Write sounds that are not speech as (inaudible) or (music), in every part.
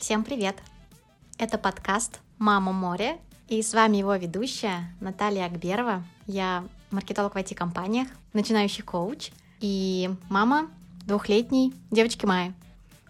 Всем привет! Это подкаст «Мама море» и с вами его ведущая Наталья Акберова. Я маркетолог в IT-компаниях, начинающий коуч и мама двухлетней девочки Майи.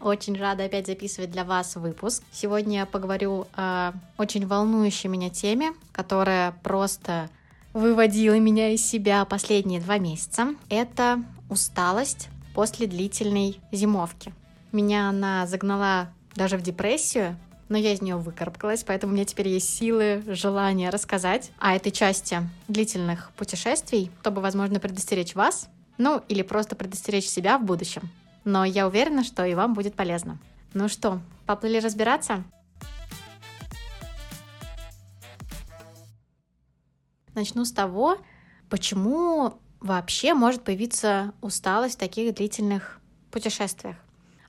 Очень рада опять записывать для вас выпуск. Сегодня я поговорю о очень волнующей меня теме, которая просто выводила меня из себя последние два месяца. Это усталость после длительной зимовки. Меня она загнала даже в депрессию, но я из нее выкарабкалась, поэтому у меня теперь есть силы, желание рассказать о этой части длительных путешествий, чтобы, возможно, предостеречь вас, ну или просто предостеречь себя в будущем но я уверена, что и вам будет полезно. Ну что, поплыли разбираться? Начну с того, почему вообще может появиться усталость в таких длительных путешествиях.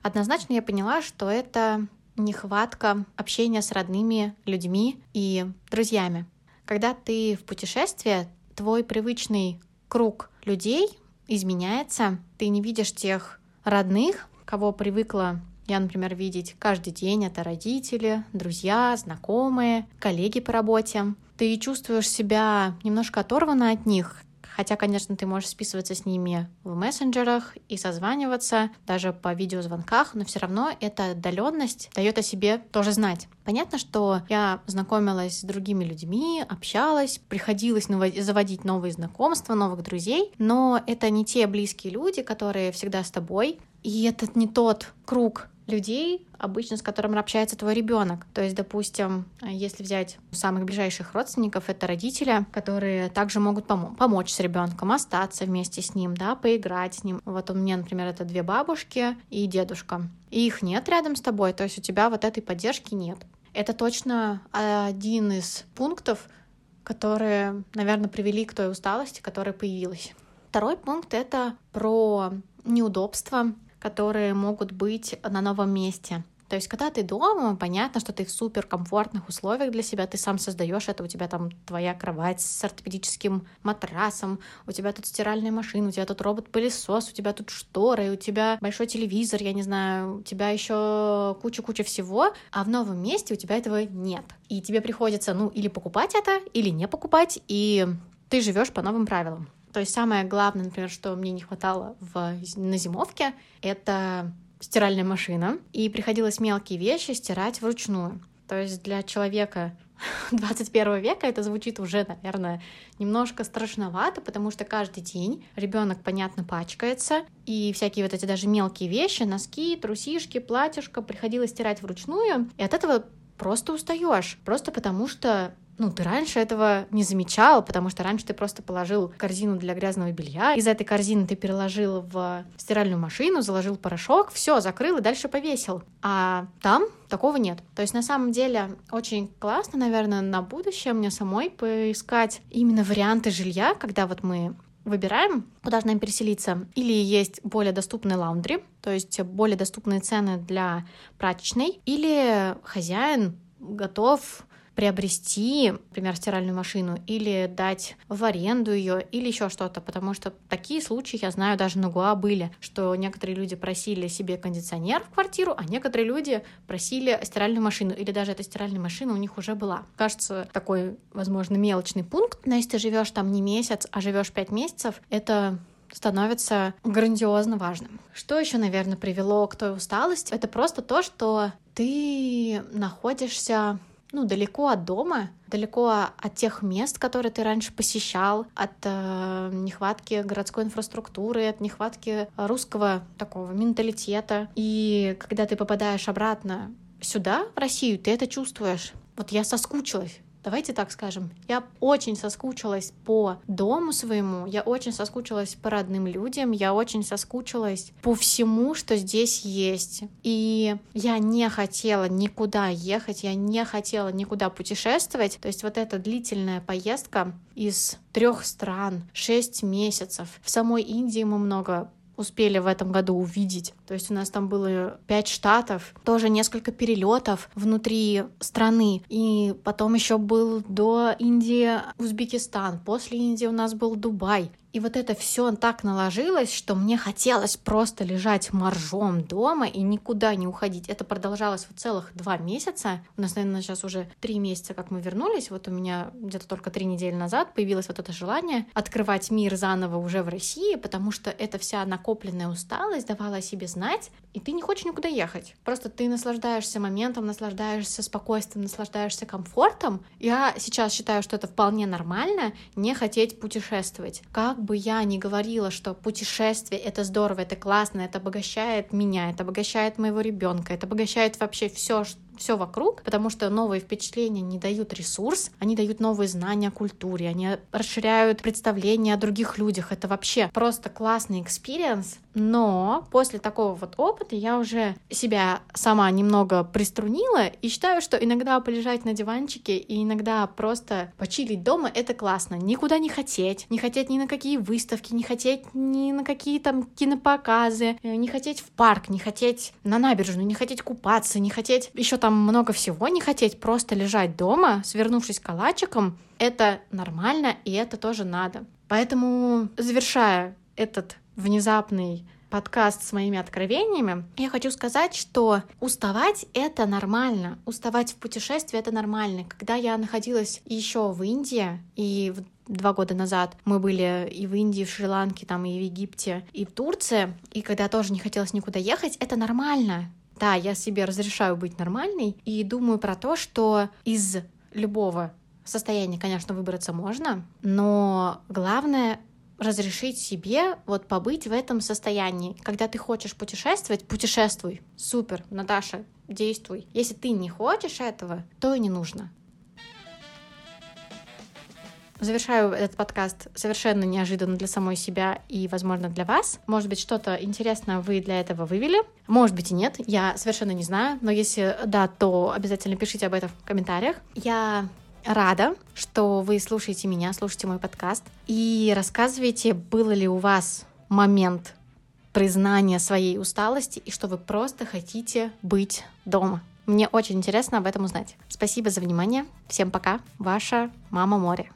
Однозначно я поняла, что это нехватка общения с родными людьми и друзьями. Когда ты в путешествии, твой привычный круг людей изменяется, ты не видишь тех родных, кого привыкла я, например, видеть каждый день. Это родители, друзья, знакомые, коллеги по работе. Ты чувствуешь себя немножко оторванно от них, Хотя, конечно, ты можешь списываться с ними в мессенджерах и созваниваться, даже по видеозвонках, но все равно эта отдаленность дает о себе тоже знать. Понятно, что я знакомилась с другими людьми, общалась, приходилось заводить новые знакомства, новых друзей, но это не те близкие люди, которые всегда с тобой, и это не тот круг людей, обычно с которым общается твой ребенок. То есть, допустим, если взять самых ближайших родственников, это родители, которые также могут пом- помочь с ребенком, остаться вместе с ним, да, поиграть с ним. Вот у меня, например, это две бабушки и дедушка. И их нет рядом с тобой, то есть у тебя вот этой поддержки нет. Это точно один из пунктов, которые, наверное, привели к той усталости, которая появилась. Второй пункт — это про неудобства, которые могут быть на новом месте. То есть, когда ты дома, понятно, что ты в суперкомфортных условиях для себя, ты сам создаешь это, у тебя там твоя кровать с ортопедическим матрасом, у тебя тут стиральная машина, у тебя тут робот-пылесос, у тебя тут шторы, у тебя большой телевизор, я не знаю, у тебя еще куча-куча всего, а в новом месте у тебя этого нет. И тебе приходится, ну, или покупать это, или не покупать, и ты живешь по новым правилам. То есть самое главное, например, что мне не хватало в, на зимовке, это стиральная машина, и приходилось мелкие вещи стирать вручную. То есть для человека (laughs) 21 века это звучит уже, наверное, немножко страшновато, потому что каждый день ребенок, понятно, пачкается, и всякие вот эти даже мелкие вещи, носки, трусишки, платьишко приходилось стирать вручную, и от этого просто устаешь, просто потому что ну, ты раньше этого не замечал, потому что раньше ты просто положил корзину для грязного белья, из этой корзины ты переложил в стиральную машину, заложил порошок, все, закрыл и дальше повесил. А там такого нет. То есть на самом деле очень классно, наверное, на будущее мне самой поискать именно варианты жилья, когда вот мы выбираем, куда же нам переселиться. Или есть более доступные лаундри, то есть более доступные цены для прачечной, или хозяин готов приобрести, например, стиральную машину или дать в аренду ее или еще что-то, потому что такие случаи, я знаю, даже на Гуа были, что некоторые люди просили себе кондиционер в квартиру, а некоторые люди просили стиральную машину или даже эта стиральная машина у них уже была. Кажется, такой, возможно, мелочный пункт, но если ты живешь там не месяц, а живешь пять месяцев, это становится грандиозно важным. Что еще, наверное, привело к той усталости? Это просто то, что ты находишься ну, далеко от дома, далеко от тех мест, которые ты раньше посещал, от э, нехватки городской инфраструктуры, от нехватки русского такого менталитета. И когда ты попадаешь обратно сюда, в Россию, ты это чувствуешь. Вот я соскучилась Давайте так скажем, я очень соскучилась по дому своему, я очень соскучилась по родным людям, я очень соскучилась по всему, что здесь есть. И я не хотела никуда ехать, я не хотела никуда путешествовать. То есть вот эта длительная поездка из трех стран, шесть месяцев. В самой Индии мы много успели в этом году увидеть. То есть у нас там было пять штатов, тоже несколько перелетов внутри страны. И потом еще был до Индии Узбекистан. После Индии у нас был Дубай. И вот это все так наложилось, что мне хотелось просто лежать моржом дома и никуда не уходить. Это продолжалось вот целых два месяца. У нас, наверное, сейчас уже три месяца, как мы вернулись. Вот у меня где-то только три недели назад появилось вот это желание открывать мир заново уже в России, потому что эта вся накопленная усталость давала себе знать, и ты не хочешь никуда ехать. Просто ты наслаждаешься моментом, наслаждаешься спокойствием, наслаждаешься комфортом. Я сейчас считаю, что это вполне нормально не хотеть путешествовать. Как бы я ни говорила, что путешествие — это здорово, это классно, это обогащает меня, это обогащает моего ребенка, это обогащает вообще все, все вокруг, потому что новые впечатления не дают ресурс, они дают новые знания о культуре, они расширяют представления о других людях. Это вообще просто классный experience. Но после такого вот опыта я уже себя сама немного приструнила и считаю, что иногда полежать на диванчике и иногда просто почилить дома — это классно. Никуда не хотеть, не хотеть ни на какие выставки, не хотеть ни на какие там кинопоказы, не хотеть в парк, не хотеть на набережную, не хотеть купаться, не хотеть еще там много всего не хотеть, просто лежать дома, свернувшись калачиком, это нормально, и это тоже надо. Поэтому, завершая этот внезапный подкаст с моими откровениями, я хочу сказать, что уставать — это нормально. Уставать в путешествии — это нормально. Когда я находилась еще в Индии, и два года назад мы были и в Индии, и в Шри-Ланке, там, и в Египте, и в Турции, и когда тоже не хотелось никуда ехать, это нормально. Да, я себе разрешаю быть нормальной и думаю про то, что из любого состояния, конечно, выбраться можно, но главное разрешить себе вот побыть в этом состоянии. Когда ты хочешь путешествовать, путешествуй. Супер, Наташа, действуй. Если ты не хочешь этого, то и не нужно. Завершаю этот подкаст совершенно неожиданно для самой себя и, возможно, для вас. Может быть, что-то интересное вы для этого вывели. Может быть и нет, я совершенно не знаю. Но если да, то обязательно пишите об этом в комментариях. Я рада, что вы слушаете меня, слушаете мой подкаст и рассказываете, был ли у вас момент признания своей усталости и что вы просто хотите быть дома. Мне очень интересно об этом узнать. Спасибо за внимание. Всем пока. Ваша мама море.